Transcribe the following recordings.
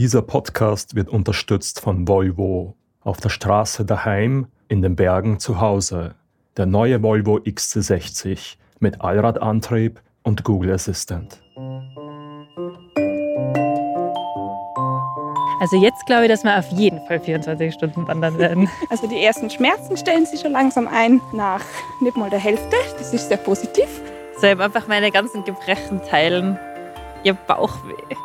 Dieser Podcast wird unterstützt von Volvo. Auf der Straße daheim, in den Bergen zu Hause. Der neue Volvo XC60 mit Allradantrieb und Google Assistant. Also jetzt glaube ich, dass wir auf jeden Fall 24 Stunden wandern werden. Also die ersten Schmerzen stellen sich schon langsam ein nach nicht mal der Hälfte. Das ist sehr positiv. So, ich einfach meine ganzen Gebrechen teilen. Ihr Bauchweh.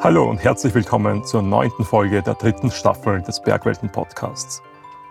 Hallo und herzlich willkommen zur neunten Folge der dritten Staffel des Bergwelten Podcasts.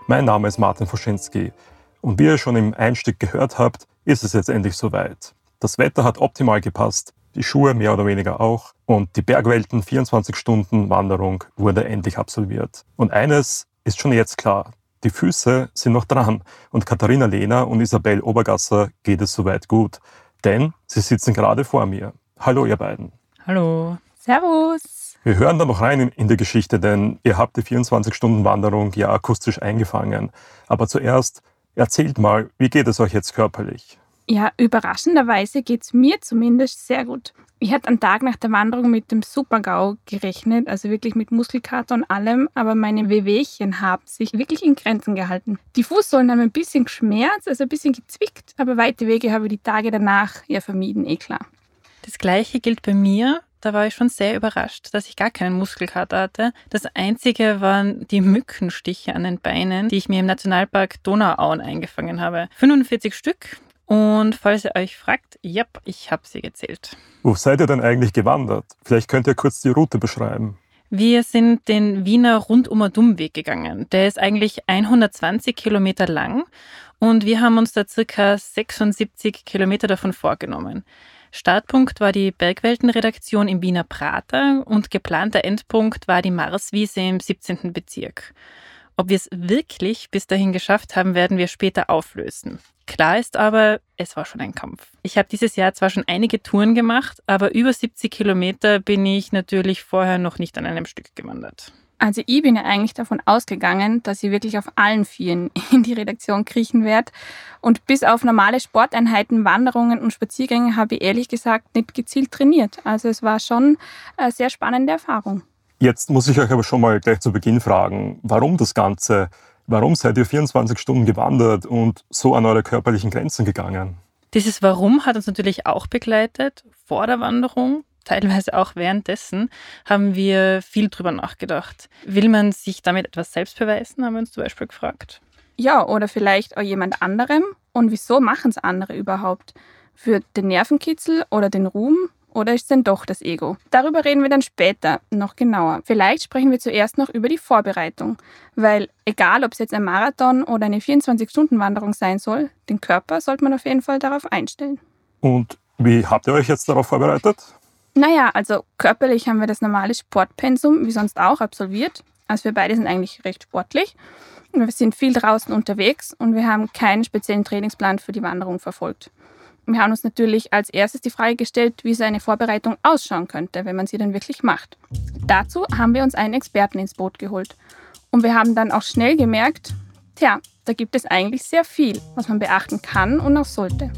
Mein Name ist Martin Foschinski und wie ihr schon im Einstieg gehört habt, ist es jetzt endlich soweit. Das Wetter hat optimal gepasst, die Schuhe mehr oder weniger auch und die Bergwelten 24 Stunden Wanderung wurde endlich absolviert. Und eines ist schon jetzt klar, die Füße sind noch dran und Katharina Lehner und Isabel Obergasser geht es soweit gut, denn sie sitzen gerade vor mir. Hallo ihr beiden. Hallo. Servus. Wir hören da noch rein in, in die Geschichte, denn ihr habt die 24-Stunden-Wanderung ja akustisch eingefangen. Aber zuerst erzählt mal, wie geht es euch jetzt körperlich? Ja, überraschenderweise geht es mir zumindest sehr gut. Ich hatte einen Tag nach der Wanderung mit dem Super-GAU gerechnet, also wirklich mit Muskelkater und allem, aber meine Wehwehchen haben sich wirklich in Grenzen gehalten. Die Fußsohlen haben ein bisschen geschmerzt, also ein bisschen gezwickt, aber weite Wege habe ich die Tage danach ja vermieden, eh klar. Das gleiche gilt bei mir da war ich schon sehr überrascht, dass ich gar keinen Muskelkater hatte. Das einzige waren die Mückenstiche an den Beinen, die ich mir im Nationalpark Donauauen eingefangen habe. 45 Stück. Und falls ihr euch fragt, ja, ich habe sie gezählt. Wo seid ihr denn eigentlich gewandert? Vielleicht könnt ihr kurz die Route beschreiben. Wir sind den Wiener Rundumer Dummweg gegangen. Der ist eigentlich 120 Kilometer lang und wir haben uns da circa 76 Kilometer davon vorgenommen. Startpunkt war die Bergweltenredaktion im Wiener Prater und geplanter Endpunkt war die Marswiese im 17. Bezirk. Ob wir es wirklich bis dahin geschafft haben, werden wir später auflösen. Klar ist aber, es war schon ein Kampf. Ich habe dieses Jahr zwar schon einige Touren gemacht, aber über 70 Kilometer bin ich natürlich vorher noch nicht an einem Stück gewandert. Also ich bin ja eigentlich davon ausgegangen, dass ich wirklich auf allen Vieren in die Redaktion kriechen werde. Und bis auf normale Sporteinheiten, Wanderungen und Spaziergänge habe ich ehrlich gesagt nicht gezielt trainiert. Also es war schon eine sehr spannende Erfahrung. Jetzt muss ich euch aber schon mal gleich zu Beginn fragen, warum das Ganze? Warum seid ihr 24 Stunden gewandert und so an eure körperlichen Grenzen gegangen? Dieses Warum hat uns natürlich auch begleitet vor der Wanderung teilweise auch währenddessen, haben wir viel drüber nachgedacht. Will man sich damit etwas selbst beweisen, haben wir uns zum Beispiel gefragt. Ja, oder vielleicht auch jemand anderem. Und wieso machen es andere überhaupt? Für den Nervenkitzel oder den Ruhm? Oder ist es denn doch das Ego? Darüber reden wir dann später noch genauer. Vielleicht sprechen wir zuerst noch über die Vorbereitung. Weil egal, ob es jetzt ein Marathon oder eine 24-Stunden-Wanderung sein soll, den Körper sollte man auf jeden Fall darauf einstellen. Und wie habt ihr euch jetzt darauf vorbereitet? Naja, also körperlich haben wir das normale Sportpensum wie sonst auch absolviert. Also wir beide sind eigentlich recht sportlich. Wir sind viel draußen unterwegs und wir haben keinen speziellen Trainingsplan für die Wanderung verfolgt. Wir haben uns natürlich als erstes die Frage gestellt, wie so eine Vorbereitung ausschauen könnte, wenn man sie dann wirklich macht. Dazu haben wir uns einen Experten ins Boot geholt. Und wir haben dann auch schnell gemerkt, tja, da gibt es eigentlich sehr viel, was man beachten kann und auch sollte.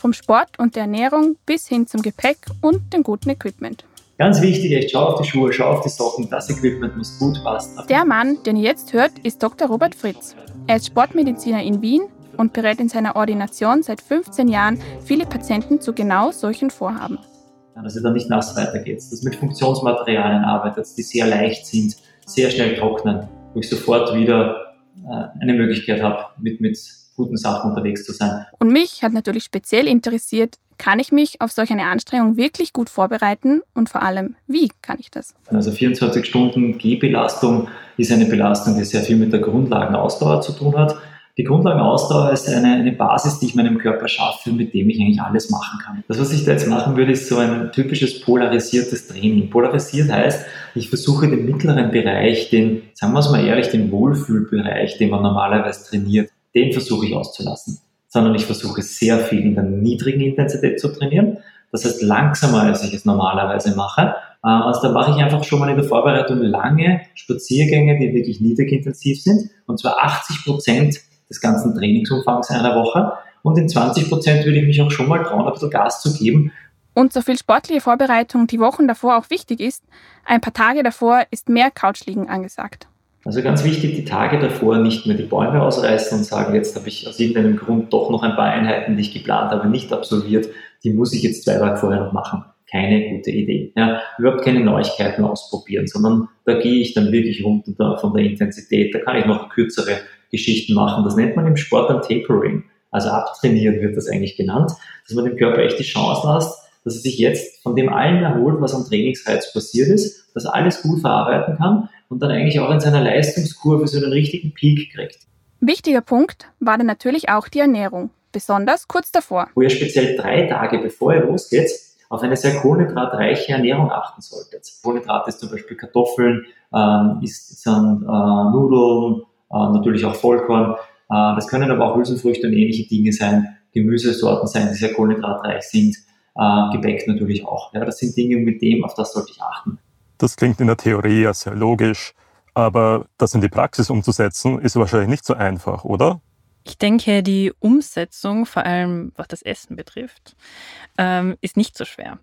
Vom Sport und der Ernährung bis hin zum Gepäck und dem guten Equipment. Ganz wichtig, echt, schau auf die Schuhe, schau auf die Socken, das Equipment muss gut passen. Der Mann, den ihr jetzt hört, ist Dr. Robert Fritz. Er ist Sportmediziner in Wien und berät in seiner Ordination seit 15 Jahren viele Patienten zu genau solchen Vorhaben. Dass ihr dann nicht nass weitergeht, dass mit Funktionsmaterialien arbeitet, die sehr leicht sind, sehr schnell trocknen, wo ich sofort wieder äh, eine Möglichkeit habe, mit, mit guten Sachen unterwegs zu sein. Und mich hat natürlich speziell interessiert, kann ich mich auf solch eine Anstrengung wirklich gut vorbereiten und vor allem, wie kann ich das? Also 24 Stunden Gehbelastung ist eine Belastung, die sehr viel mit der Grundlagenausdauer zu tun hat. Die Grundlagenausdauer ist eine, eine Basis, die ich meinem Körper schaffe, mit dem ich eigentlich alles machen kann. Das, was ich da jetzt machen würde, ist so ein typisches polarisiertes Training. Polarisiert heißt, ich versuche den mittleren Bereich, den, sagen wir es mal ehrlich, den Wohlfühlbereich, den man normalerweise trainiert, den versuche ich auszulassen, sondern ich versuche sehr viel in der niedrigen Intensität zu trainieren. Das heißt langsamer, als ich es normalerweise mache. Äh, also da mache ich einfach schon mal in der Vorbereitung lange Spaziergänge, die wirklich niedrig intensiv sind, und zwar 80 Prozent des ganzen Trainingsumfangs einer Woche. Und in 20 Prozent würde ich mich auch schon mal trauen, ein bisschen Gas zu geben, Und so viel sportliche Vorbereitung die Wochen davor auch wichtig ist, ein paar Tage davor ist mehr Couchliegen angesagt. Also ganz wichtig, die Tage davor nicht mehr die Bäume ausreißen und sagen, jetzt habe ich aus irgendeinem Grund doch noch ein paar Einheiten, die ich geplant habe, nicht absolviert, die muss ich jetzt zwei Tage vorher noch machen. Keine gute Idee. Ja, überhaupt keine Neuigkeiten ausprobieren, sondern da gehe ich dann wirklich runter da von der Intensität. Da kann ich noch kürzere Geschichten machen. Das nennt man im Sport dann Tapering. Also abtrainieren wird das eigentlich genannt, dass man dem Körper echt die Chance lässt, dass er sich jetzt von dem allen erholt, was am Trainingsreiz passiert ist, das alles gut verarbeiten kann und dann eigentlich auch in seiner Leistungskurve so einen richtigen Peak kriegt. Wichtiger Punkt war dann natürlich auch die Ernährung, besonders kurz davor. Wo ihr speziell drei Tage bevor ihr losgeht, auf eine sehr kohlenhydratreiche Ernährung achten solltet. Kohlenhydrate ist zum Beispiel Kartoffeln, ähm, ist, sind äh, Nudeln, äh, natürlich auch Vollkorn. Äh, das können aber auch Hülsenfrüchte und ähnliche Dinge sein, Gemüsesorten sein, die sehr kohlenhydratreich sind. Äh, Gebäck natürlich auch. Ja, das sind Dinge, mit dem, auf das sollte ich achten. Das klingt in der Theorie ja sehr logisch, aber das in die Praxis umzusetzen, ist wahrscheinlich nicht so einfach, oder? Ich denke, die Umsetzung, vor allem was das Essen betrifft, ähm, ist nicht so schwer.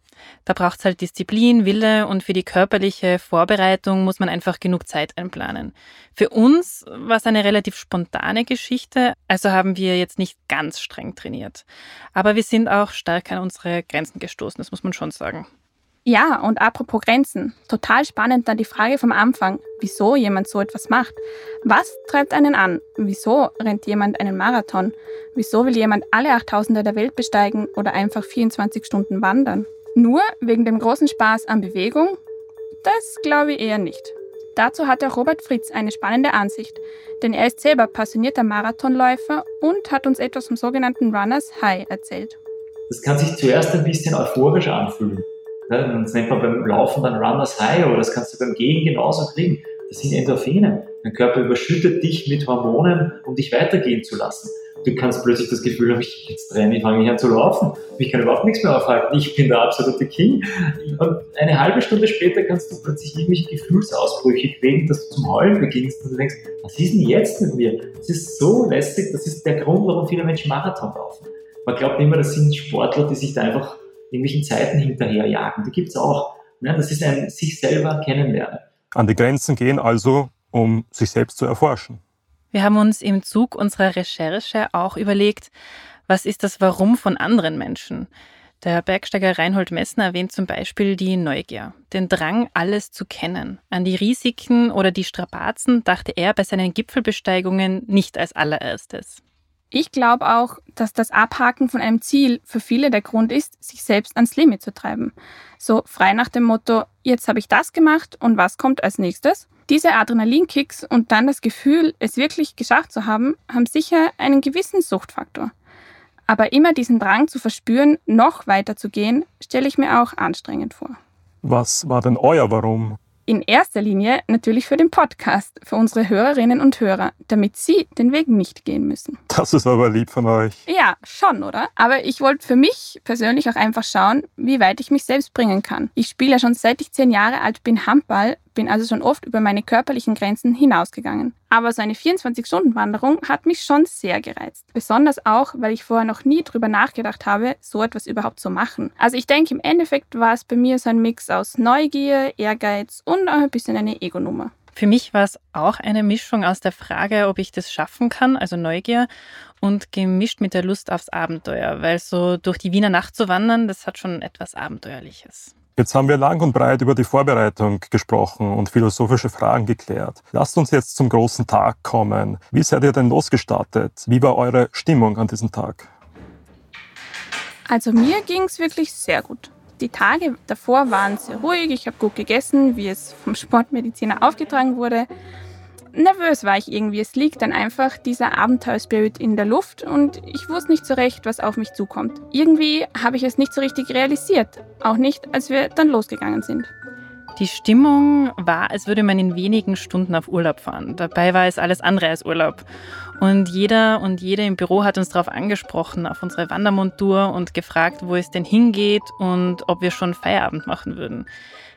Da braucht es halt Disziplin, Wille und für die körperliche Vorbereitung muss man einfach genug Zeit einplanen. Für uns war es eine relativ spontane Geschichte, also haben wir jetzt nicht ganz streng trainiert. Aber wir sind auch stark an unsere Grenzen gestoßen, das muss man schon sagen. Ja, und apropos Grenzen, total spannend dann die Frage vom Anfang, wieso jemand so etwas macht. Was treibt einen an? Wieso rennt jemand einen Marathon? Wieso will jemand alle Achttausender der Welt besteigen oder einfach 24 Stunden wandern? Nur wegen dem großen Spaß an Bewegung? Das glaube ich eher nicht. Dazu hat auch Robert Fritz eine spannende Ansicht, denn er ist selber passionierter Marathonläufer und hat uns etwas vom sogenannten Runners High erzählt. Das kann sich zuerst ein bisschen euphorisch anfühlen. Ne? Das nennt man beim Laufen dann Runners High, aber das kannst du beim Gehen genauso kriegen. Das sind Endorphine. Dein Körper überschüttet dich mit Hormonen, um dich weitergehen zu lassen. Du kannst plötzlich das Gefühl haben, ich jetzt trenne, ich fange an zu laufen. Ich kann überhaupt nichts mehr aufhalten. Ich bin der absolute King. Und eine halbe Stunde später kannst du plötzlich irgendwelche Gefühlsausbrüche kriegen, dass du zum Heulen beginnst und du denkst, was ist denn jetzt mit mir? Das ist so lästig. Das ist der Grund, warum viele Menschen Marathon laufen. Man glaubt immer, das sind Sportler, die sich da einfach irgendwelchen Zeiten hinterherjagen. Die gibt es auch. Ne? Das ist ein sich selber kennenlernen. An die Grenzen gehen also, um sich selbst zu erforschen. Wir haben uns im Zug unserer Recherche auch überlegt, was ist das Warum von anderen Menschen? Der Bergsteiger Reinhold Messner erwähnt zum Beispiel die Neugier, den Drang, alles zu kennen. An die Risiken oder die Strapazen dachte er bei seinen Gipfelbesteigungen nicht als allererstes. Ich glaube auch, dass das Abhaken von einem Ziel für viele der Grund ist, sich selbst ans Limit zu treiben. So frei nach dem Motto, jetzt habe ich das gemacht und was kommt als nächstes? Diese Adrenalinkicks und dann das Gefühl, es wirklich geschafft zu haben, haben sicher einen gewissen Suchtfaktor. Aber immer diesen Drang zu verspüren, noch weiter zu gehen, stelle ich mir auch anstrengend vor. Was war denn euer Warum? In erster Linie natürlich für den Podcast, für unsere Hörerinnen und Hörer, damit sie den Weg nicht gehen müssen. Das ist aber lieb von euch. Ja, schon, oder? Aber ich wollte für mich persönlich auch einfach schauen, wie weit ich mich selbst bringen kann. Ich spiele ja schon seit ich zehn Jahre alt bin Handball bin also schon oft über meine körperlichen Grenzen hinausgegangen. Aber so eine 24-Stunden-Wanderung hat mich schon sehr gereizt. Besonders auch, weil ich vorher noch nie drüber nachgedacht habe, so etwas überhaupt zu machen. Also ich denke, im Endeffekt war es bei mir so ein Mix aus Neugier, Ehrgeiz und auch ein bisschen eine Ego-Nummer. Für mich war es auch eine Mischung aus der Frage, ob ich das schaffen kann, also Neugier, und gemischt mit der Lust aufs Abenteuer, weil so durch die Wiener Nacht zu wandern, das hat schon etwas Abenteuerliches. Jetzt haben wir lang und breit über die Vorbereitung gesprochen und philosophische Fragen geklärt. Lasst uns jetzt zum großen Tag kommen. Wie seid ihr denn losgestartet? Wie war eure Stimmung an diesem Tag? Also mir ging es wirklich sehr gut. Die Tage davor waren sehr ruhig, ich habe gut gegessen, wie es vom Sportmediziner aufgetragen wurde nervös war ich irgendwie. Es liegt dann einfach dieser Abenteuerspirit in der Luft und ich wusste nicht so recht, was auf mich zukommt. Irgendwie habe ich es nicht so richtig realisiert. Auch nicht, als wir dann losgegangen sind. Die Stimmung war, als würde man in wenigen Stunden auf Urlaub fahren. Dabei war es alles andere als Urlaub. Und jeder und jede im Büro hat uns darauf angesprochen, auf unsere Wandermontur und gefragt, wo es denn hingeht und ob wir schon Feierabend machen würden.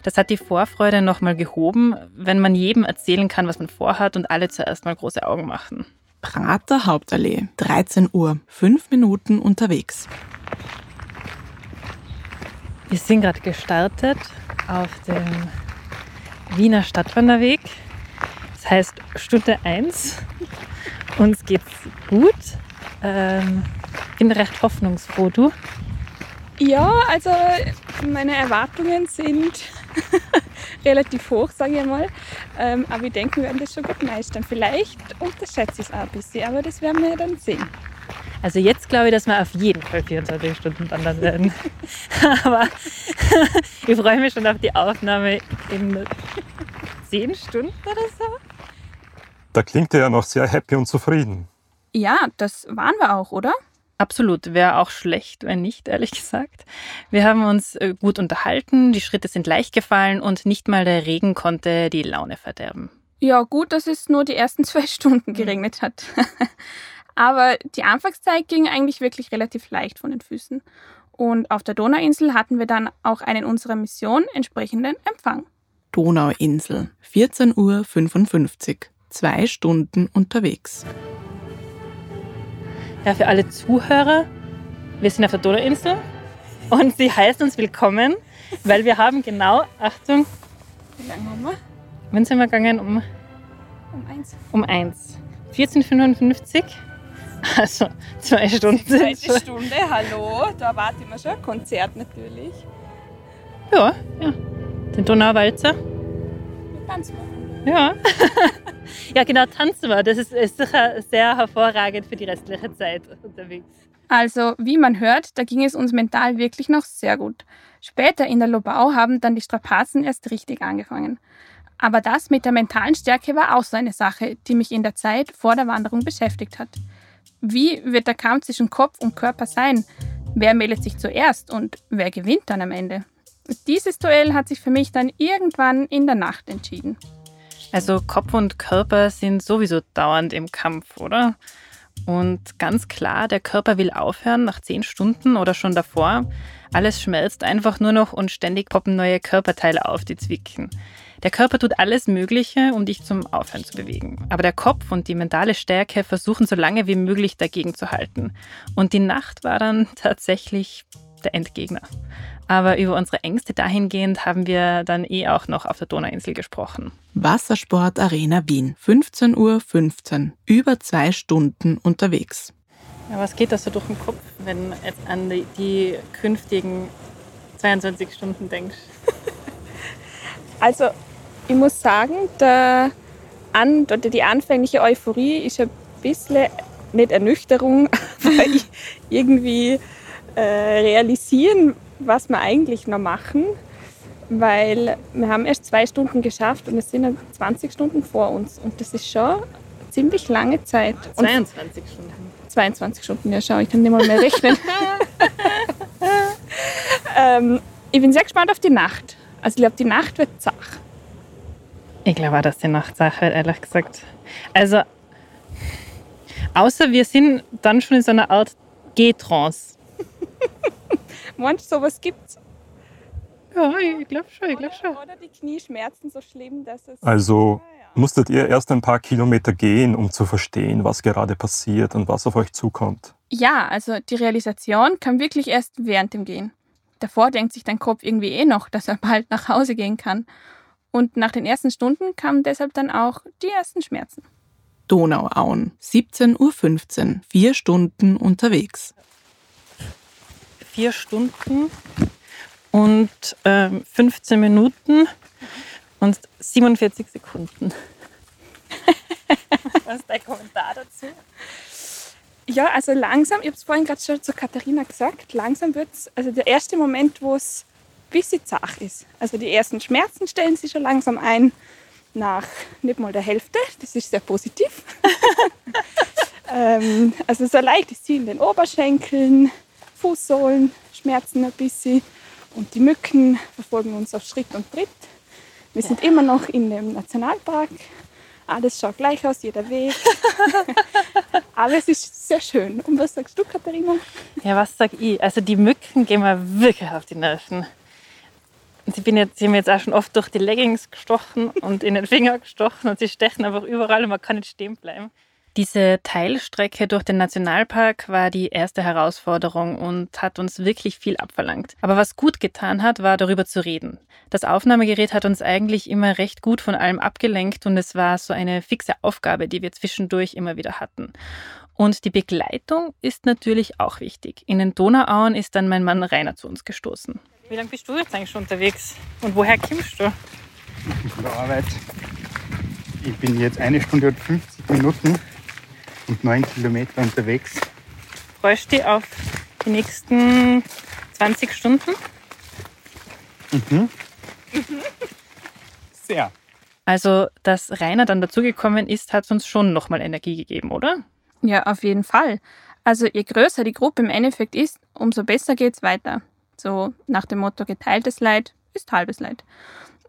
Das hat die Vorfreude nochmal gehoben, wenn man jedem erzählen kann, was man vorhat und alle zuerst mal große Augen machen. Prater Hauptallee, 13 Uhr, fünf Minuten unterwegs. Wir sind gerade gestartet auf dem Wiener Stadtwanderweg. Das heißt Stunde 1. Uns geht's gut. Ähm, bin recht hoffnungsfroh, du? Ja, also meine Erwartungen sind relativ hoch, sage ich mal. Ähm, aber ich denke, wir werden das schon gut meistern. Vielleicht unterschätze ich es auch ein bisschen, aber das werden wir dann sehen. Also jetzt glaube ich, dass wir auf jeden Fall 24 Stunden wandern werden. Aber ich freue mich schon auf die Aufnahme in 10 Stunden oder so. Da klingt er ja noch sehr happy und zufrieden. Ja, das waren wir auch, oder? Absolut, wäre auch schlecht, wenn nicht, ehrlich gesagt. Wir haben uns äh, gut unterhalten, die Schritte sind leicht gefallen und nicht mal der Regen konnte die Laune verderben. Ja, gut, dass es nur die ersten zwei Stunden geregnet hat. Aber die Anfangszeit ging eigentlich wirklich relativ leicht von den Füßen. Und auf der Donauinsel hatten wir dann auch einen unserer Mission entsprechenden Empfang. Donauinsel, 14.55 Uhr. Zwei Stunden unterwegs. Ja, für alle Zuhörer, wir sind auf der Donauinsel und sie heißt uns willkommen, weil wir haben genau, Achtung, Wie lange haben wir? wann sind wir gegangen? Um, Um eins. um 1. 14.55 also zwei Stunden sind Zweite Stunde, hallo. Da erwarten wir schon ein Konzert natürlich. Ja, ja. Den Donauwalzer. Tanzen mal. Ja. ja, genau, tanzen wir. Das ist, ist sicher sehr hervorragend für die restliche Zeit unterwegs. Also, wie man hört, da ging es uns mental wirklich noch sehr gut. Später in der Lobau haben dann die Strapazen erst richtig angefangen. Aber das mit der mentalen Stärke war auch so eine Sache, die mich in der Zeit vor der Wanderung beschäftigt hat. Wie wird der Kampf zwischen Kopf und Körper sein? Wer meldet sich zuerst und wer gewinnt dann am Ende? Dieses Duell hat sich für mich dann irgendwann in der Nacht entschieden. Also Kopf und Körper sind sowieso dauernd im Kampf, oder? Und ganz klar, der Körper will aufhören nach zehn Stunden oder schon davor. Alles schmelzt einfach nur noch und ständig poppen neue Körperteile auf, die zwicken. Der Körper tut alles Mögliche, um dich zum Aufhören zu bewegen. Aber der Kopf und die mentale Stärke versuchen so lange wie möglich dagegen zu halten. Und die Nacht war dann tatsächlich der Endgegner. Aber über unsere Ängste dahingehend haben wir dann eh auch noch auf der Donauinsel gesprochen. Wassersport Arena Wien, 15.15 Uhr. Über zwei Stunden unterwegs. Ja, was geht das so durch den Kopf, wenn du jetzt an die, die künftigen 22 Stunden denkst? Also, ich muss sagen, der An oder die anfängliche Euphorie ist ein bisschen, nicht Ernüchterung, aber ich- irgendwie äh, realisieren, was wir eigentlich noch machen. Weil wir haben erst zwei Stunden geschafft und es sind noch 20 Stunden vor uns. Und das ist schon ziemlich lange Zeit. Und 22 Stunden. 22 Stunden, ja schau, ich kann nicht mal mehr rechnen. ähm, ich bin sehr gespannt auf die Nacht. Also ich glaube, die Nacht wird zach. Ich glaube auch, dass die Nachtsache wird, ehrlich gesagt. Also, außer wir sind dann schon in so einer Art Gehtrance. Meinst du, sowas gibt's? Ja, ich glaube schon, ich glaube schon. Oder die Knieschmerzen so schlimm, dass es... Also musstet ihr erst ein paar Kilometer gehen, um zu verstehen, was gerade passiert und was auf euch zukommt. Ja, also die Realisation kam wirklich erst während dem Gehen. Davor denkt sich dein Kopf irgendwie eh noch, dass er bald nach Hause gehen kann. Und nach den ersten Stunden kamen deshalb dann auch die ersten Schmerzen. Donauauen, 17.15 Uhr. Vier Stunden unterwegs. Vier Stunden und ähm, 15 Minuten und 47 Sekunden. Was ist dein Kommentar dazu? Ja, also langsam, ich habe es vorhin gerade schon zu Katharina gesagt, langsam wird es, also der erste Moment, wo es ein bisschen zach ist. Also die ersten Schmerzen stellen sich schon langsam ein nach nicht mal der Hälfte, das ist sehr positiv. ähm, also so leicht ist sie in den Oberschenkeln, Fußsohlen schmerzen ein bisschen und die Mücken verfolgen uns auf Schritt und Tritt. Wir sind immer noch in dem Nationalpark. Alles schaut gleich aus, jeder Weg. Aber es ist sehr schön. Und was sagst du, Katharina? Ja, was sag ich? Also die Mücken gehen mir wirklich auf die Nerven. Sie, bin jetzt, sie haben mir jetzt auch schon oft durch die Leggings gestochen und in den Finger gestochen und sie stechen einfach überall und man kann nicht stehen bleiben. Diese Teilstrecke durch den Nationalpark war die erste Herausforderung und hat uns wirklich viel abverlangt. Aber was gut getan hat, war darüber zu reden. Das Aufnahmegerät hat uns eigentlich immer recht gut von allem abgelenkt und es war so eine fixe Aufgabe, die wir zwischendurch immer wieder hatten. Und die Begleitung ist natürlich auch wichtig. In den Donauauen ist dann mein Mann Rainer zu uns gestoßen. Wie lange bist du jetzt eigentlich schon unterwegs? Und woher kommst du? Von der Arbeit. Ich bin jetzt eine Stunde und 50 Minuten und neun Kilometer unterwegs. Freust du dich auf die nächsten 20 Stunden? Mhm. Sehr. Also, dass Rainer dann dazugekommen ist, hat uns schon nochmal Energie gegeben, oder? Ja, auf jeden Fall. Also je größer die Gruppe im Endeffekt ist, umso besser geht's weiter. So nach dem Motto geteiltes Leid ist halbes Leid.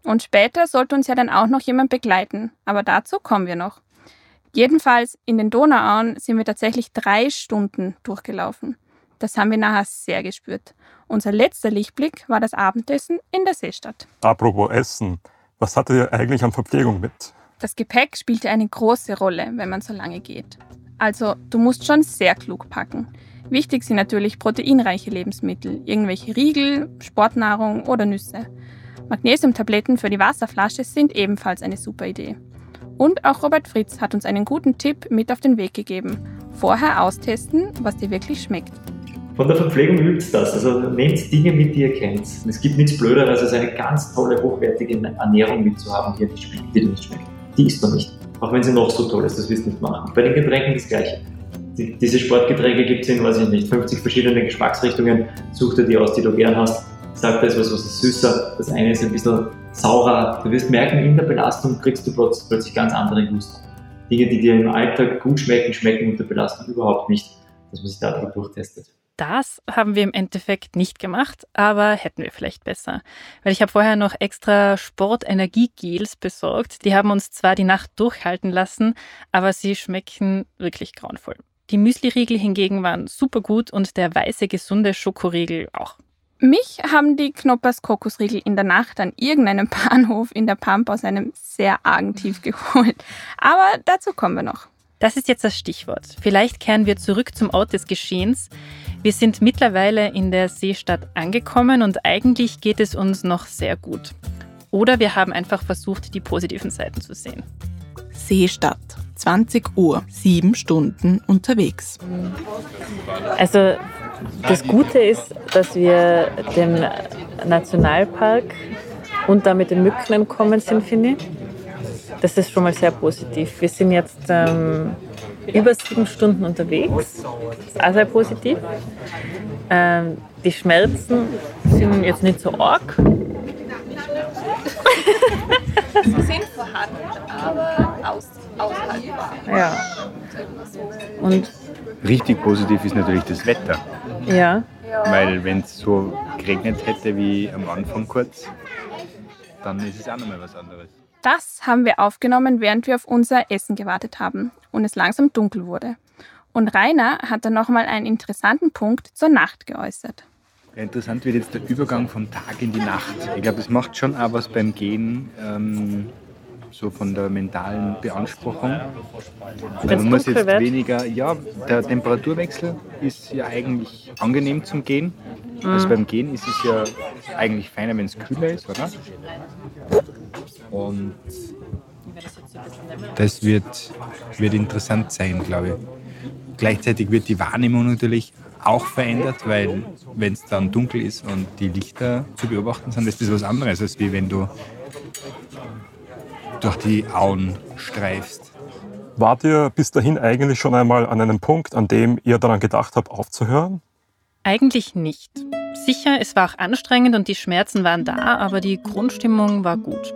Und später sollte uns ja dann auch noch jemand begleiten, aber dazu kommen wir noch. Jedenfalls in den Donauauen sind wir tatsächlich drei Stunden durchgelaufen. Das haben wir nachher sehr gespürt. Unser letzter Lichtblick war das Abendessen in der Seestadt. Apropos Essen, was hattet ihr eigentlich an Verpflegung mit? Das Gepäck spielte eine große Rolle, wenn man so lange geht. Also du musst schon sehr klug packen. Wichtig sind natürlich proteinreiche Lebensmittel, irgendwelche Riegel, Sportnahrung oder Nüsse. Magnesiumtabletten für die Wasserflasche sind ebenfalls eine super Idee. Und auch Robert Fritz hat uns einen guten Tipp mit auf den Weg gegeben. Vorher austesten, was dir wirklich schmeckt. Von der Verpflegung übt das. Also nehmt Dinge mit, die ihr kennt. Es gibt nichts Blöderes, als eine ganz tolle, hochwertige Ernährung mitzuhaben, die dir nicht schmeckt. Die, isst man nicht. Auch wenn sie noch so toll ist, das wirst du nicht machen. Bei den Getränken das Gleiche. Die, diese Sportgetränke gibt es in, weiß ich nicht, 50 verschiedene Geschmacksrichtungen. Such dir die aus, die du gern hast. Sag, da ist was, was ist süßer. Das eine ist ein bisschen saurer. Du wirst merken, in der Belastung kriegst du plötzlich ganz andere Gusto. Dinge, die dir im Alltag gut schmecken, schmecken unter Belastung überhaupt nicht, dass man sich da durchtestet. Das haben wir im Endeffekt nicht gemacht, aber hätten wir vielleicht besser. Weil ich habe vorher noch extra Sportenergiegels besorgt. Die haben uns zwar die Nacht durchhalten lassen, aber sie schmecken wirklich grauenvoll. Die Müsli-Riegel hingegen waren super gut und der weiße, gesunde Schokoriegel auch. Mich haben die Knoppers Kokosriegel in der Nacht an irgendeinem Bahnhof in der Pampa aus einem sehr argen Tief geholt. Aber dazu kommen wir noch. Das ist jetzt das Stichwort. Vielleicht kehren wir zurück zum Ort des Geschehens. Wir sind mittlerweile in der Seestadt angekommen und eigentlich geht es uns noch sehr gut. Oder wir haben einfach versucht, die positiven Seiten zu sehen. Seestadt, 20 Uhr, sieben Stunden unterwegs. Also das Gute ist, dass wir dem Nationalpark und damit den Mücken entkommen sind, finde ich. Das ist schon mal sehr positiv. Wir sind jetzt ähm, über sieben Stunden unterwegs. Das ist auch sehr positiv. Ähm, die Schmerzen sind jetzt nicht so arg. Sie sind vorhanden, aber aus, aushaltbar. Ja. Und Richtig positiv ist natürlich das Wetter. Ja, Weil wenn es so geregnet hätte wie am Anfang kurz, dann ist es auch nochmal was anderes. Das haben wir aufgenommen, während wir auf unser Essen gewartet haben und es langsam dunkel wurde. Und Rainer hat dann nochmal einen interessanten Punkt zur Nacht geäußert. Ja, interessant wird jetzt der Übergang vom Tag in die Nacht. Ich glaube, das macht schon auch was beim Gehen, ähm, so von der mentalen Beanspruchung. Weil Wenn's man muss jetzt wird? weniger, ja, der Temperaturwechsel ist ja eigentlich angenehm zum Gehen. Also beim Gehen ist es ja eigentlich feiner, wenn es kühler ist, oder? Und das wird, wird interessant sein, glaube ich. Gleichzeitig wird die Wahrnehmung natürlich auch verändert, weil wenn es dann dunkel ist und die Lichter zu beobachten sind, ist das was anderes, als wie wenn du durch die Auen streifst. Wart ihr bis dahin eigentlich schon einmal an einem Punkt, an dem ihr daran gedacht habt, aufzuhören? eigentlich nicht. Sicher, es war auch anstrengend und die Schmerzen waren da, aber die Grundstimmung war gut.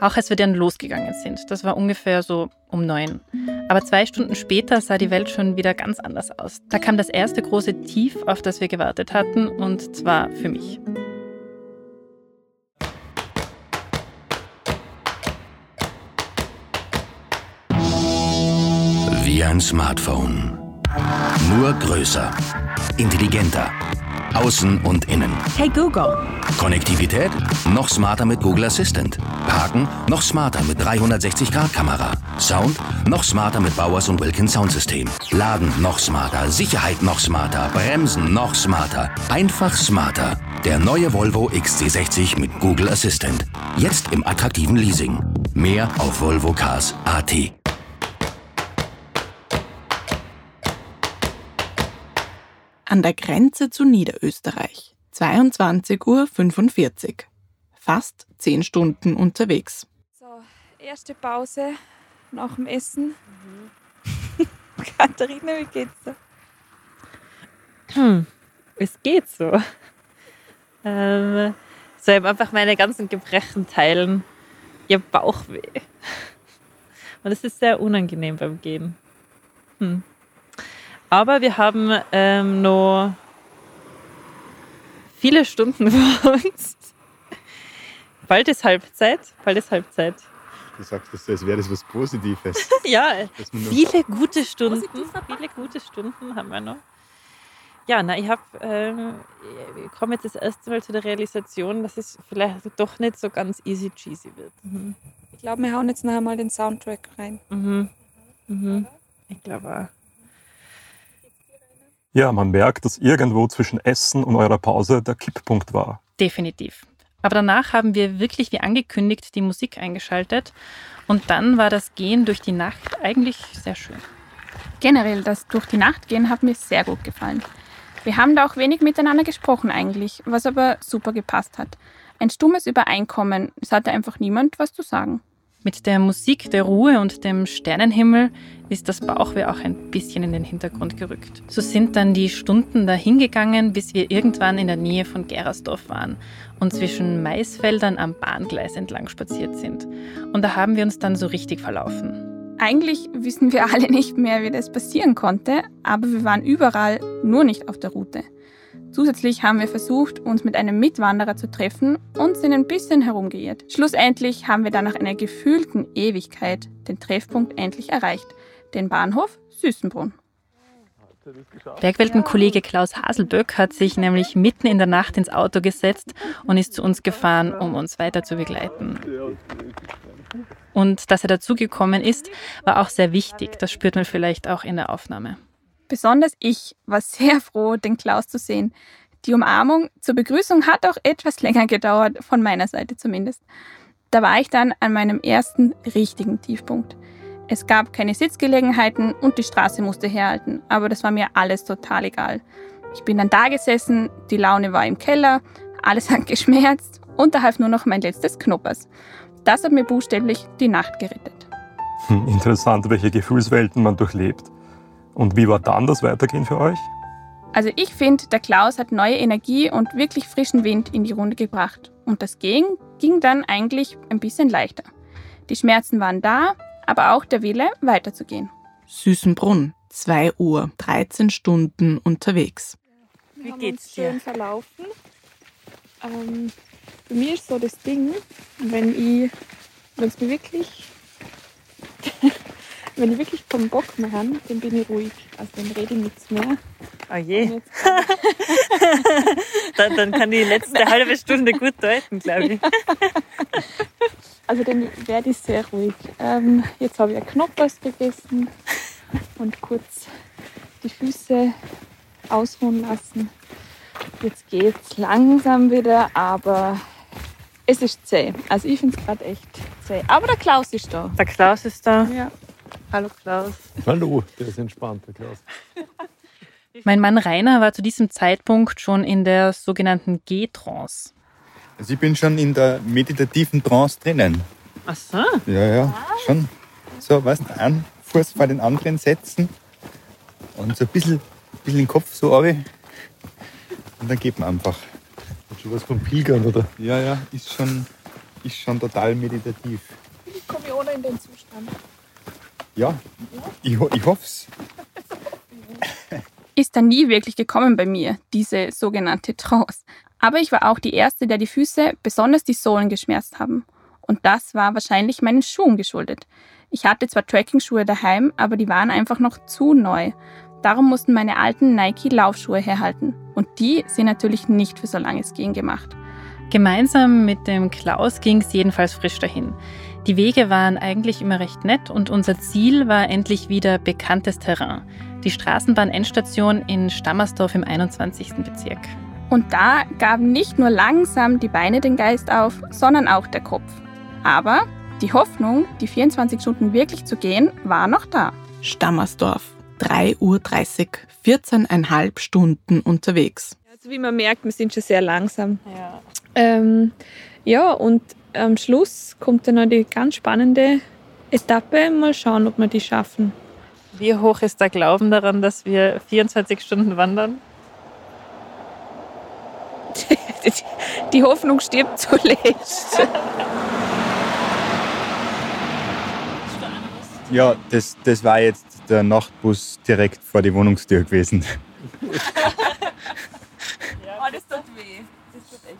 Auch als wir dann losgegangen sind. Das war ungefähr so um neun. Aber zwei Stunden später sah die Welt schon wieder ganz anders aus. Da kam das erste große Tief, auf das wir gewartet hatten, und zwar für mich. Ein Smartphone. Nur größer, intelligenter, außen und innen. Hey Google. Konnektivität? Noch smarter mit Google Assistant. Parken? Noch smarter mit 360-Grad-Kamera. Sound? Noch smarter mit Bowers und Wilkins Soundsystem. Laden? Noch smarter. Sicherheit? Noch smarter. Bremsen? Noch smarter. Einfach smarter. Der neue Volvo XC60 mit Google Assistant. Jetzt im attraktiven Leasing. Mehr auf volvocars.at. An der Grenze zu Niederösterreich. 22.45 Uhr. Fast 10 Stunden unterwegs. So, erste Pause nach dem Essen. Katharina, wie geht's dir? Hm, es geht so. Ähm, soll ich einfach meine ganzen Gebrechen teilen. Ich habe Bauchweh. Und das ist sehr unangenehm beim Gehen. Hm. Aber wir haben ähm, noch viele Stunden vor uns. Bald ist Halbzeit. Bald ist Halbzeit. Du sagst das, als wäre das was Positives. Ja, viele gute Stunden. Viele gute Stunden haben wir noch. Ja, na, ich habe, ähm, ich komme jetzt das erste Mal zu der Realisation, dass es vielleicht doch nicht so ganz easy cheesy wird. Mhm. Ich glaube, wir hauen jetzt noch einmal den Soundtrack rein. Mhm. Mhm. Ich glaube auch. Ja, man merkt, dass irgendwo zwischen Essen und eurer Pause der Kipppunkt war. Definitiv. Aber danach haben wir wirklich wie angekündigt die Musik eingeschaltet und dann war das Gehen durch die Nacht eigentlich sehr schön. Generell, das durch die Nacht gehen hat mir sehr gut gefallen. Wir haben da auch wenig miteinander gesprochen eigentlich, was aber super gepasst hat. Ein stummes Übereinkommen, es hatte einfach niemand was zu sagen. Mit der Musik der Ruhe und dem Sternenhimmel ist das Bauchweh auch ein bisschen in den Hintergrund gerückt. So sind dann die Stunden dahingegangen, bis wir irgendwann in der Nähe von Gerasdorf waren und zwischen Maisfeldern am Bahngleis entlang spaziert sind. Und da haben wir uns dann so richtig verlaufen. Eigentlich wissen wir alle nicht mehr, wie das passieren konnte, aber wir waren überall, nur nicht auf der Route. Zusätzlich haben wir versucht, uns mit einem Mitwanderer zu treffen und sind ein bisschen herumgeirrt. Schlussendlich haben wir dann nach einer gefühlten Ewigkeit den Treffpunkt endlich erreicht, den Bahnhof Süßenbrunn. Bergweltenkollege Klaus Haselböck hat sich nämlich mitten in der Nacht ins Auto gesetzt und ist zu uns gefahren, um uns weiter zu begleiten. Und dass er dazugekommen ist, war auch sehr wichtig. Das spürt man vielleicht auch in der Aufnahme. Besonders ich war sehr froh, den Klaus zu sehen. Die Umarmung zur Begrüßung hat auch etwas länger gedauert, von meiner Seite zumindest. Da war ich dann an meinem ersten richtigen Tiefpunkt. Es gab keine Sitzgelegenheiten und die Straße musste herhalten, aber das war mir alles total egal. Ich bin dann da gesessen, die Laune war im Keller, alles hat geschmerzt und da half nur noch mein letztes Knoppers. Das hat mir buchstäblich die Nacht gerettet. Hm, interessant, welche Gefühlswelten man durchlebt. Und wie war dann das Weitergehen für euch? Also ich finde, der Klaus hat neue Energie und wirklich frischen Wind in die Runde gebracht. Und das Gehen ging dann eigentlich ein bisschen leichter. Die Schmerzen waren da, aber auch der Wille, weiterzugehen. Süßenbrunn, 2 Uhr, 13 Stunden unterwegs. Wir Wie haben geht's uns dir? schön verlaufen. Ähm, bei mir ist so das Ding, wenn ich, wenn es mir wirklich, wenn ich wirklich keinen Bock mehr habe, dann bin ich ruhig. Also dann rede ich nichts mehr. Oh je, dann, dann kann die letzte halbe Stunde gut deuten, glaube ich. also dann werde ich sehr ruhig. Ähm, jetzt habe ich ein Knoppers gegessen und kurz die Füße ausruhen lassen. Jetzt geht's langsam wieder, aber es ist zäh. Also ich finde es gerade echt zäh. Aber der Klaus ist da. Der Klaus ist da. Ja. Hallo Klaus. Hallo, der ist entspannt, der Klaus. Mein Mann Rainer war zu diesem Zeitpunkt schon in der sogenannten G-Trance. Also ich bin schon in der meditativen Trance drinnen. Ach so. Ja, ja, schon. So, weißt du, einen Fuß vor den anderen setzen und so ein bisschen, bisschen den Kopf so runter. Und dann geht man einfach. Hat schon was vom Pilgern, oder? Ja, ja, ist schon, ist schon total meditativ. Ich komme ohne in den Zustand. Ja, ich, ich hoffe es. Ist dann nie wirklich gekommen bei mir, diese sogenannte Trance. Aber ich war auch die Erste, der die Füße, besonders die Sohlen, geschmerzt haben. Und das war wahrscheinlich meinen Schuhen geschuldet. Ich hatte zwar Trekking-Schuhe daheim, aber die waren einfach noch zu neu. Darum mussten meine alten Nike-Laufschuhe herhalten. Und die sind natürlich nicht für so langes Gehen gemacht. Gemeinsam mit dem Klaus ging es jedenfalls frisch dahin. Die Wege waren eigentlich immer recht nett und unser Ziel war endlich wieder bekanntes Terrain. Die Straßenbahn-Endstation in Stammersdorf im 21. Bezirk. Und da gaben nicht nur langsam die Beine den Geist auf, sondern auch der Kopf. Aber die Hoffnung, die 24 Stunden wirklich zu gehen, war noch da. Stammersdorf, 3.30 Uhr, 14,5 Stunden unterwegs. Also wie man merkt, wir sind schon sehr langsam. Ja. Ähm, ja, und am Schluss kommt dann noch die ganz spannende Etappe. Mal schauen, ob wir die schaffen. Wie hoch ist der Glauben daran, dass wir 24 Stunden wandern? Die Hoffnung stirbt zuletzt. Ja, das, das war jetzt der Nachtbus direkt vor die Wohnungstür gewesen. Oh, das tut weh. Das tut echt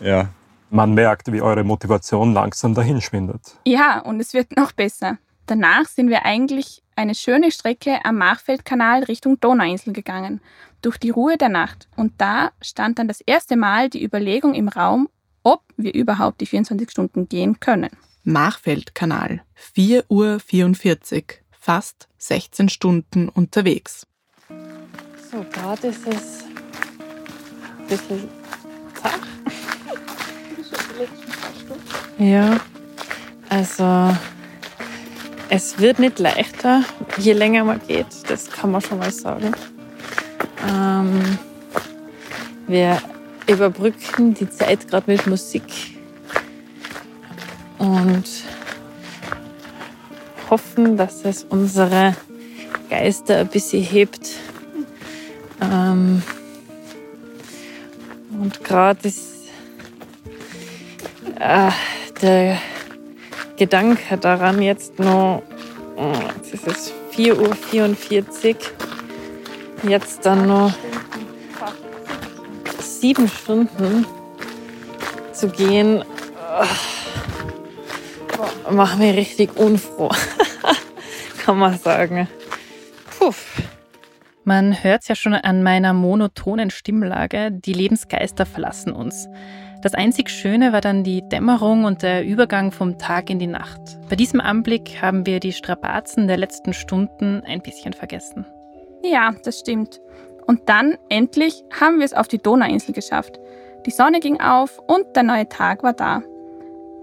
weh. Ja. Man merkt, wie eure Motivation langsam dahinschwindet. Ja, und es wird noch besser. Danach sind wir eigentlich eine schöne Strecke am Machfeldkanal Richtung Donauinsel gegangen, durch die Ruhe der Nacht. Und da stand dann das erste Mal die Überlegung im Raum, ob wir überhaupt die 24 Stunden gehen können. Machfeldkanal, 4.44 Uhr, fast 16 Stunden unterwegs. So, gerade ist es ein bisschen zart. Ja, also es wird nicht leichter, je länger man geht, das kann man schon mal sagen. Ähm, wir überbrücken die Zeit gerade mit Musik und hoffen, dass es unsere Geister ein bisschen hebt. Ähm, und gerade ist äh, der Gedanke daran jetzt noch, oh, jetzt ist es 4.44 Uhr, jetzt dann noch sieben Stunden zu gehen, oh, macht mich richtig unfroh, kann man sagen. Puff. Man hört es ja schon an meiner monotonen Stimmlage, die Lebensgeister verlassen uns. Das einzig Schöne war dann die Dämmerung und der Übergang vom Tag in die Nacht. Bei diesem Anblick haben wir die Strapazen der letzten Stunden ein bisschen vergessen. Ja, das stimmt. Und dann, endlich, haben wir es auf die Donauinsel geschafft. Die Sonne ging auf und der neue Tag war da.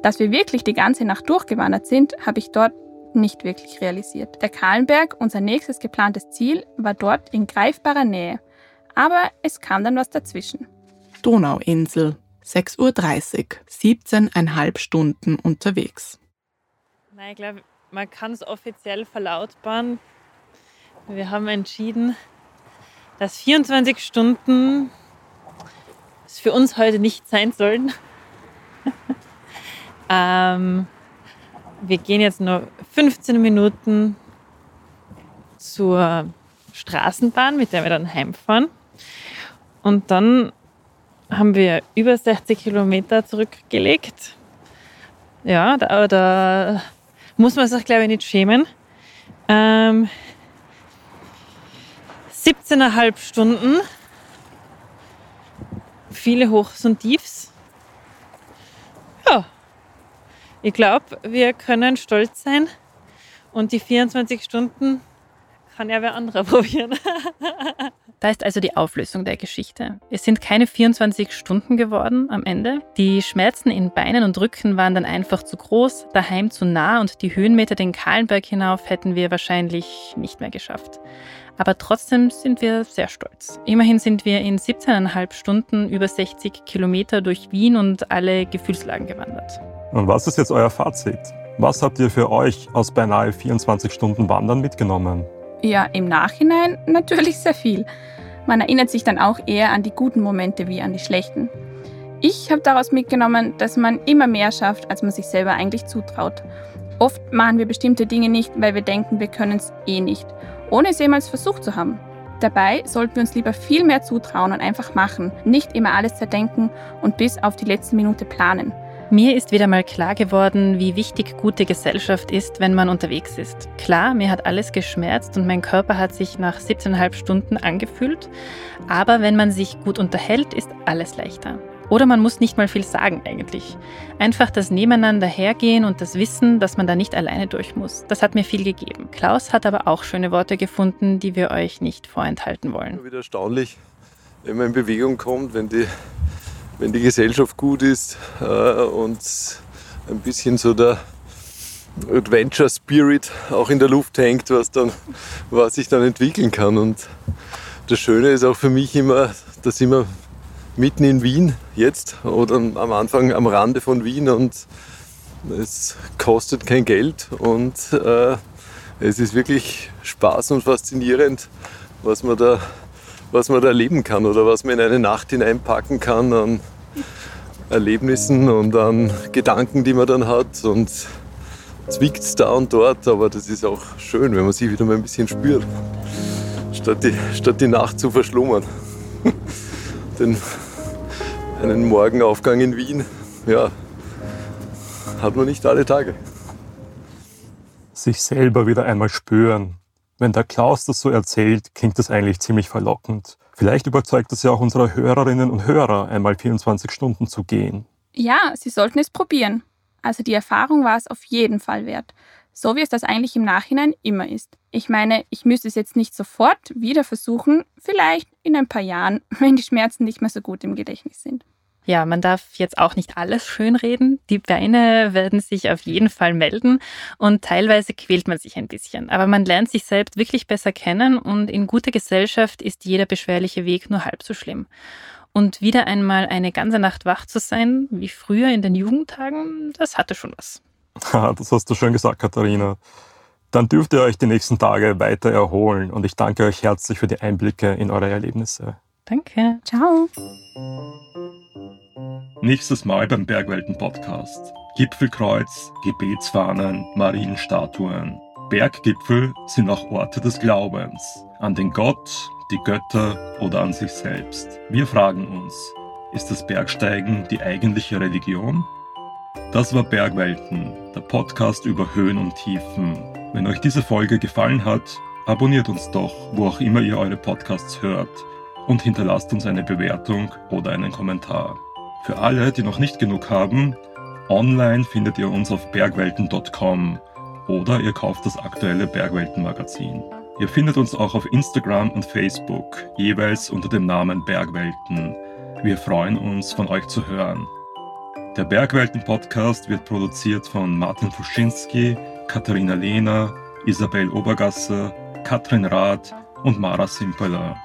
Dass wir wirklich die ganze Nacht durchgewandert sind, habe ich dort nicht wirklich realisiert. Der Kahlenberg, unser nächstes geplantes Ziel, war dort in greifbarer Nähe. Aber es kam dann was dazwischen. Donauinsel, 6.30 Uhr, 17,5 Stunden unterwegs. Nein, ich glaube, man kann es offiziell verlautbaren. Wir haben entschieden, dass 24 Stunden es für uns heute nicht sein sollen. ähm, wir gehen jetzt nur 15 Minuten zur Straßenbahn, mit der wir dann heimfahren. Und dann haben wir über 60 Kilometer zurückgelegt. Ja, da, da muss man sich, glaube ich, nicht schämen. Ähm, 17,5 Stunden. Viele Hochs und Tiefs. Ja, ich glaube, wir können stolz sein. Und die 24 Stunden kann ja wer anderer probieren. Da ist also die Auflösung der Geschichte. Es sind keine 24 Stunden geworden am Ende. Die Schmerzen in Beinen und Rücken waren dann einfach zu groß, daheim zu nah und die Höhenmeter den Kahlenberg hinauf hätten wir wahrscheinlich nicht mehr geschafft. Aber trotzdem sind wir sehr stolz. Immerhin sind wir in 17,5 Stunden über 60 Kilometer durch Wien und alle Gefühlslagen gewandert. Und was ist jetzt euer Fazit? Was habt ihr für euch aus beinahe 24 Stunden Wandern mitgenommen? Ja, im Nachhinein natürlich sehr viel. Man erinnert sich dann auch eher an die guten Momente wie an die schlechten. Ich habe daraus mitgenommen, dass man immer mehr schafft, als man sich selber eigentlich zutraut. Oft machen wir bestimmte Dinge nicht, weil wir denken, wir können es eh nicht, ohne es jemals versucht zu haben. Dabei sollten wir uns lieber viel mehr zutrauen und einfach machen, nicht immer alles zerdenken und bis auf die letzte Minute planen. Mir ist wieder mal klar geworden, wie wichtig gute Gesellschaft ist, wenn man unterwegs ist. Klar, mir hat alles geschmerzt und mein Körper hat sich nach 17,5 Stunden angefühlt, aber wenn man sich gut unterhält, ist alles leichter. Oder man muss nicht mal viel sagen eigentlich. Einfach das Nebeneinander hergehen und das Wissen, dass man da nicht alleine durch muss. Das hat mir viel gegeben. Klaus hat aber auch schöne Worte gefunden, die wir euch nicht vorenthalten wollen. Wieder erstaunlich, wenn man in Bewegung kommt, wenn die wenn die Gesellschaft gut ist äh, und ein bisschen so der Adventure Spirit auch in der Luft hängt, was, dann, was sich dann entwickeln kann. Und das Schöne ist auch für mich immer, da sind wir mitten in Wien jetzt oder am Anfang am Rande von Wien und es kostet kein Geld und äh, es ist wirklich Spaß und faszinierend, was man da was man da erleben kann oder was man in eine Nacht hineinpacken kann an Erlebnissen und an Gedanken, die man dann hat. Und zwickt da und dort, aber das ist auch schön, wenn man sich wieder mal ein bisschen spürt, statt die, statt die Nacht zu verschlummern. Den, einen Morgenaufgang in Wien, ja, hat man nicht alle Tage. Sich selber wieder einmal spüren, wenn der Klaus das so erzählt, klingt das eigentlich ziemlich verlockend. Vielleicht überzeugt das ja auch unsere Hörerinnen und Hörer, einmal 24 Stunden zu gehen. Ja, sie sollten es probieren. Also die Erfahrung war es auf jeden Fall wert. So wie es das eigentlich im Nachhinein immer ist. Ich meine, ich müsste es jetzt nicht sofort wieder versuchen, vielleicht in ein paar Jahren, wenn die Schmerzen nicht mehr so gut im Gedächtnis sind. Ja, man darf jetzt auch nicht alles schönreden. Die Beine werden sich auf jeden Fall melden und teilweise quält man sich ein bisschen. Aber man lernt sich selbst wirklich besser kennen und in guter Gesellschaft ist jeder beschwerliche Weg nur halb so schlimm. Und wieder einmal eine ganze Nacht wach zu sein, wie früher in den Jugendtagen, das hatte schon was. das hast du schön gesagt, Katharina. Dann dürft ihr euch die nächsten Tage weiter erholen und ich danke euch herzlich für die Einblicke in eure Erlebnisse. Danke. Ciao. Nächstes Mal beim Bergwelten-Podcast. Gipfelkreuz, Gebetsfahnen, Marienstatuen. Berggipfel sind auch Orte des Glaubens. An den Gott, die Götter oder an sich selbst. Wir fragen uns, ist das Bergsteigen die eigentliche Religion? Das war Bergwelten, der Podcast über Höhen und Tiefen. Wenn euch diese Folge gefallen hat, abonniert uns doch, wo auch immer ihr eure Podcasts hört und hinterlasst uns eine Bewertung oder einen Kommentar. Für alle, die noch nicht genug haben, online findet ihr uns auf bergwelten.com oder ihr kauft das aktuelle Bergwelten-Magazin. Ihr findet uns auch auf Instagram und Facebook, jeweils unter dem Namen Bergwelten. Wir freuen uns, von euch zu hören. Der Bergwelten-Podcast wird produziert von Martin Fuschinski, Katharina Lehner, Isabel Obergasser, Katrin Rath und Mara Simpeler.